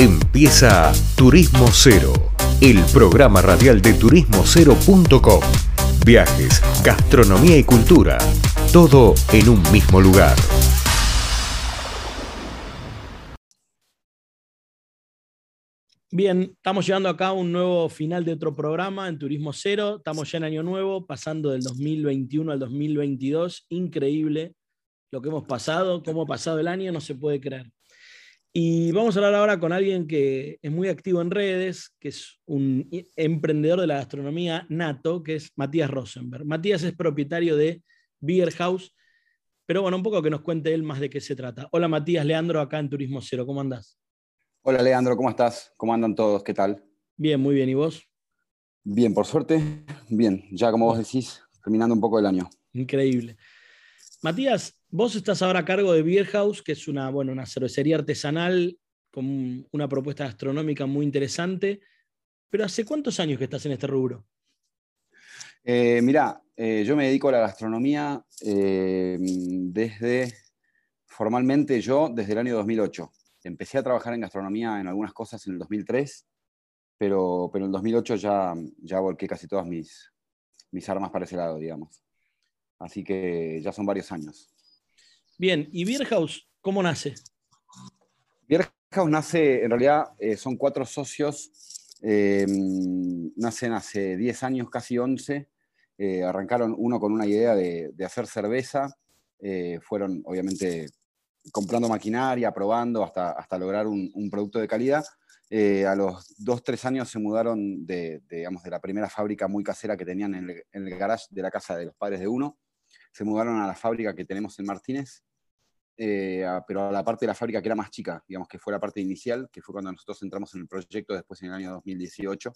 Empieza Turismo Cero, el programa radial de turismocero.com. Viajes, gastronomía y cultura, todo en un mismo lugar. Bien, estamos llegando acá a un nuevo final de otro programa en Turismo Cero. Estamos ya en Año Nuevo, pasando del 2021 al 2022. Increíble lo que hemos pasado, cómo ha pasado el año, no se puede creer. Y vamos a hablar ahora con alguien que es muy activo en redes, que es un emprendedor de la gastronomía nato, que es Matías Rosenberg. Matías es propietario de Beer House, pero bueno, un poco que nos cuente él más de qué se trata. Hola Matías, Leandro, acá en Turismo Cero, ¿cómo andás? Hola Leandro, ¿cómo estás? ¿Cómo andan todos? ¿Qué tal? Bien, muy bien, ¿y vos? Bien, por suerte, bien, ya como vos decís, terminando un poco el año. Increíble. Matías, Vos estás ahora a cargo de Beer House, que es una, bueno, una cervecería artesanal con una propuesta gastronómica muy interesante. Pero ¿hace cuántos años que estás en este rubro? Eh, mirá, eh, yo me dedico a la gastronomía eh, desde, formalmente yo, desde el año 2008. Empecé a trabajar en gastronomía en algunas cosas en el 2003, pero, pero en el 2008 ya, ya volqué casi todas mis, mis armas para ese lado, digamos. Así que ya son varios años. Bien, ¿y Beer cómo nace? Beer nace, en realidad eh, son cuatro socios, em, nacen hace 10 años, casi 11. Eh, arrancaron uno con una idea de, hacer cerveza, eh, fueron obviamente comprando maquinaria, probando hasta, hasta lograr un, producto de calidad. a los dos, tres años se mudaron de, digamos, de la primera fábrica muy casera que tenían en el, en el garage de la casa de los padres de uno. Se mudaron a la fábrica que tenemos en Martínez, eh, pero a la parte de la fábrica que era más chica, digamos que fue la parte inicial, que fue cuando nosotros entramos en el proyecto después en el año 2018,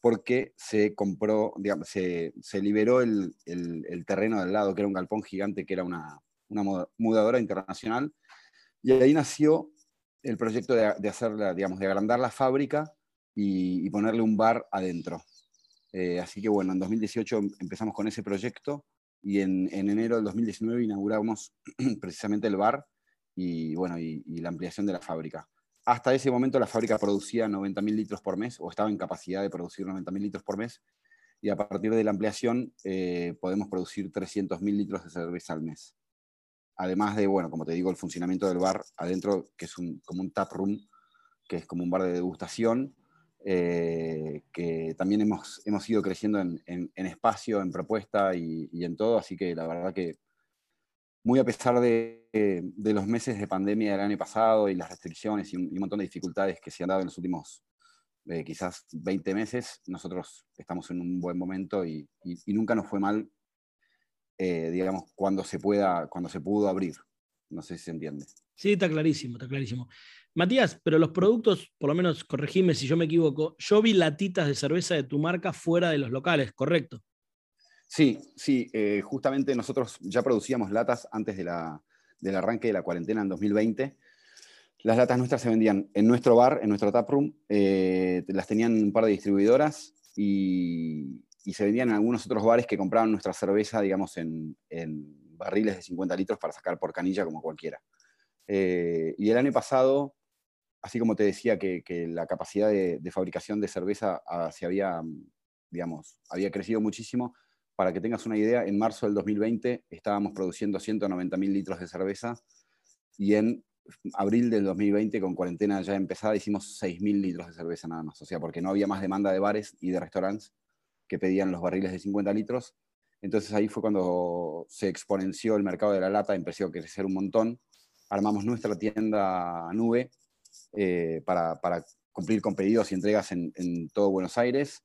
porque se compró, digamos, se, se liberó el, el, terreno del lado, que era un galpón gigante, que era una, una mudadora internacional, y ahí nació el proyecto de, de hacer, digamos, de agrandar la fábrica y, ponerle un bar adentro. Eh, así que bueno, en 2018 empezamos con ese proyecto y en, enero del 2019 inauguramos precisamente el bar y, bueno, y, la ampliación de la fábrica. Hasta ese momento la fábrica producía 90.000 litros por mes, o estaba en capacidad de producir 90.000 litros por mes, y a partir de la ampliación eh, podemos producir 300.000 litros de cerveza al mes. Además de, bueno, como te digo, el funcionamiento del bar adentro, que es un, como un tap room, que es como un bar de degustación, eh, que también hemos, hemos ido creciendo en, en, espacio, en propuesta y, y, en todo, así que la verdad que muy a pesar de, de, los meses de pandemia del año pasado y las restricciones y un, montón de dificultades que se han dado en los últimos eh, quizás 20 meses, nosotros estamos en un buen momento y, y, nunca nos fue mal, eh, digamos, cuando se, pueda, cuando se pudo abrir. No sé si se entiende. Sí, está clarísimo, está clarísimo. Matías, pero los productos, por lo menos corregime si yo me equivoco, yo vi latitas de cerveza de tu marca fuera de los locales, ¿correcto? Sí, sí, eh, justamente nosotros ya producíamos latas antes del arranque de la cuarentena en 2020. Las latas nuestras se vendían en nuestro bar, en nuestro taproom, eh, las tenían un par de distribuidoras y, se vendían en algunos otros bares que compraban nuestra cerveza, digamos, en, barriles de 50 litros para sacar por canilla como cualquiera. Eh, y el año pasado así como te decía que, la capacidad de, fabricación de cerveza ah, se había, mm, digamos, había crecido muchísimo, para que tengas una idea, en marzo del 2020 estábamos produciendo 190.000 litros de cerveza y en abril del 2020, con cuarentena ya empezada, hicimos 6.000 litros de cerveza nada más. O sea, porque no había más demanda de bares y de restaurantes que pedían los barriles de 50 litros. Entonces ahí fue cuando se exponenció el mercado de la lata, empezó a crecer un montón. Armamos nuestra tienda nube, eh, para, cumplir con pedidos y entregas en, todo Buenos Aires.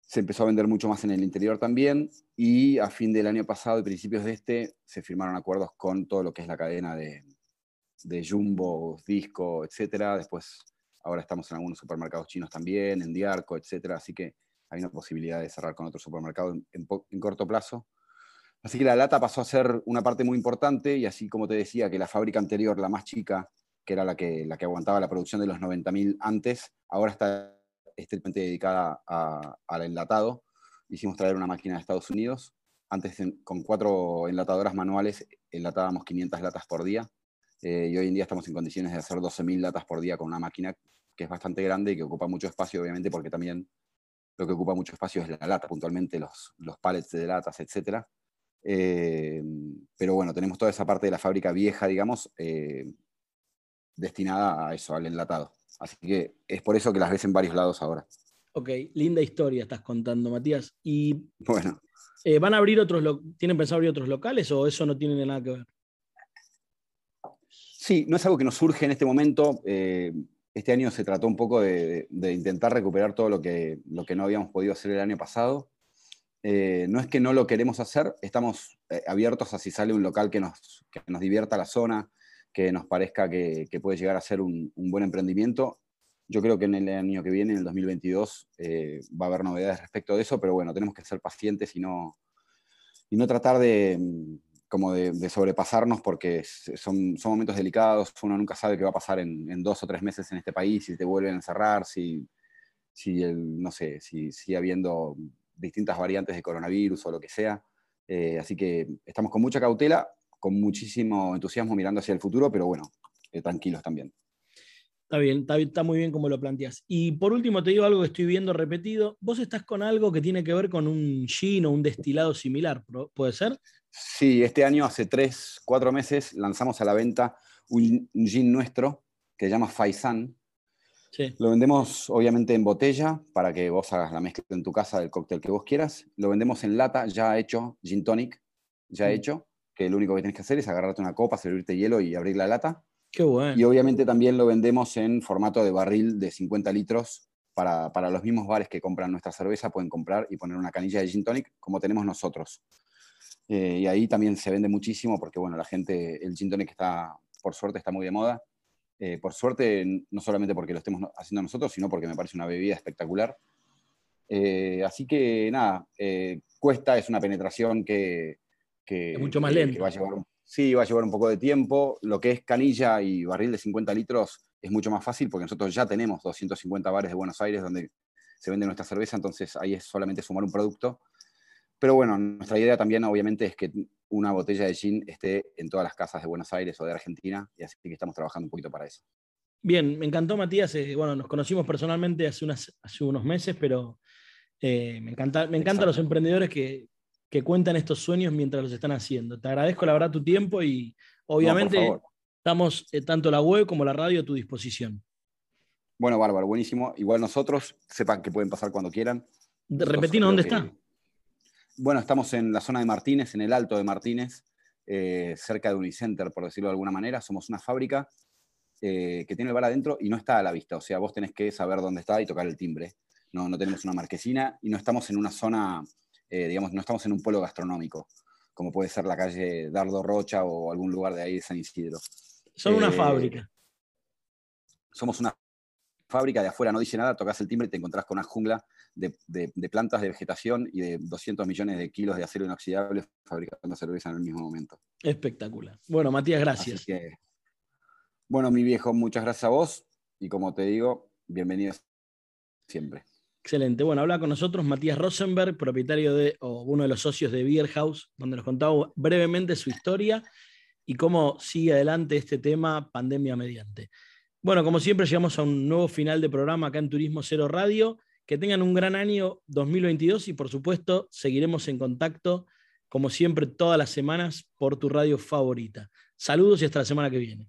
Se empezó a vender mucho más en el interior también y a fin del año pasado y principios de este se firmaron acuerdos con todo lo que es la cadena de, de Jumbo, Disco, etcétera. Después, ahora estamos en algunos supermercados chinos también, en Diarco, etcétera. Así que hay una posibilidad de cerrar con otro supermercado en, en, corto plazo. Así que la lata pasó a ser una parte muy importante y así como te decía que la fábrica anterior, la más chica, que era la que, la que aguantaba la producción de los 90.000 antes, ahora está estrictamente dedicada al enlatado. Hicimos traer una máquina de Estados Unidos. Antes, con cuatro enlatadoras manuales, enlatábamos 500 latas por día. eh, y hoy en día estamos en condiciones de hacer 12.000 latas por día con una máquina que es bastante grande y que ocupa mucho espacio, obviamente, porque también lo que ocupa mucho espacio es la lata, puntualmente los, los pallets de latas, etc. Eh, pero bueno, tenemos toda esa parte de la fábrica vieja, digamos, eh, destinada a eso, al enlatado. Así que es por eso que las ves en varios lados ahora. Ok, linda historia estás contando, Matías. Y bueno. Eh, ¿Van a abrir otros, tienen pensado abrir otros locales o eso no tiene nada que ver? Sí, no es algo que nos surge en este momento. este año se trató un poco de, intentar recuperar todo lo que, lo que no habíamos podido hacer el año pasado. Eh, no es que no lo queremos hacer, estamos eh, abiertos a si sale un local que nos, nos divierta la zona, que nos parezca que, puede llegar a ser un, buen emprendimiento. Yo creo que en el año que viene, en el 2022, eh, va a haber novedades respecto de eso, pero bueno, tenemos que ser pacientes y no, y no tratar de, como de, sobrepasarnos porque son, son, momentos delicados, uno nunca sabe qué va a pasar en, dos o tres meses en este país, si te vuelven a encerrar, si, si no sé, si sigue habiendo distintas variantes de coronavirus o lo que sea. Eh, así que estamos con mucha cautela, con muchísimo entusiasmo mirando hacia el futuro, pero bueno, eh, tranquilos también. Está bien, está, muy bien como lo planteas. Y por último te digo algo que estoy viendo repetido. Vos estás con algo que tiene que ver con un gin o un destilado similar, ¿puede ser? Sí, este año, hace tres, cuatro meses, lanzamos a la venta un, un gin nuestro que se llama Faisan, lo vendemos obviamente en botella para que vos hagas la mezcla en tu casa del cóctel que vos quieras. Lo vendemos en lata ya hecho, gin tonic ya mm. hecho, que lo único que tienes que hacer es agarrarte una copa, servirte hielo y abrir la lata. Qué bueno. Y obviamente también lo vendemos en formato de barril de 50 litros para, para, los mismos bares que compran nuestra cerveza, pueden comprar y poner una canilla de gin tonic como tenemos nosotros. Eh, y ahí también se vende muchísimo porque, bueno, la gente, el gin tonic está, por suerte, está muy de moda eh, por suerte, no solamente porque lo estemos haciendo nosotros, sino porque me parece una bebida espectacular. Eh, así que nada, eh, cuesta, es una penetración que, es mucho más lenta. Va a llevar, sí, va a llevar un poco de tiempo. Lo que es canilla y barril de 50 litros es mucho más fácil porque nosotros ya tenemos 250 bares de Buenos Aires donde se vende nuestra cerveza, entonces ahí es solamente sumar un producto. Pero bueno, nuestra idea también obviamente es que una botella de gin esté en todas las casas de Buenos Aires o de Argentina, y así que estamos trabajando un poquito para eso. Bien, me encantó Matías, eh, bueno, nos conocimos personalmente hace, hace unos meses, pero eh, me encanta, me encantan los emprendedores que, cuentan estos sueños mientras los están haciendo. Te agradezco la verdad tu tiempo y obviamente estamos eh, tanto la web como la radio a tu disposición. Bueno, bárbaro, buenísimo. Igual nosotros, sepan que pueden pasar cuando quieran. Repetinos dónde está. Bueno, estamos en la zona de Martínez, en el Alto de Martínez, eh, cerca de Unicenter, por decirlo de alguna manera. Somos una fábrica eh, que tiene el bar adentro y no está a la vista. O sea, vos tenés que saber dónde está y tocar el timbre. No, no tenemos una marquesina y no estamos en una zona, eh, digamos, no estamos en un polo gastronómico, como puede ser la calle Dardo Rocha o algún lugar de ahí de San Isidro. Son una fábrica. Somos una fábrica de afuera no dice nada, tocas el timbre y te encontrás con una jungla de, plantas de vegetación y de 200 millones de kilos de acero inoxidable fabricando cerveza en el mismo momento. Espectacular. Bueno, Matías, gracias. bueno, mi viejo, muchas gracias a vos y como te digo, bienvenido siempre. Excelente. Bueno, habla con nosotros Matías Rosenberg, propietario de, o uno de los socios de Beer donde nos contaba brevemente su historia y cómo sigue adelante este tema pandemia mediante. Bueno, como siempre, llegamos a un nuevo final de programa acá en Turismo Cero Radio. Que tengan un gran año 2022 y por supuesto seguiremos en contacto, como siempre, todas las semanas por tu radio favorita. Saludos y hasta la semana que viene.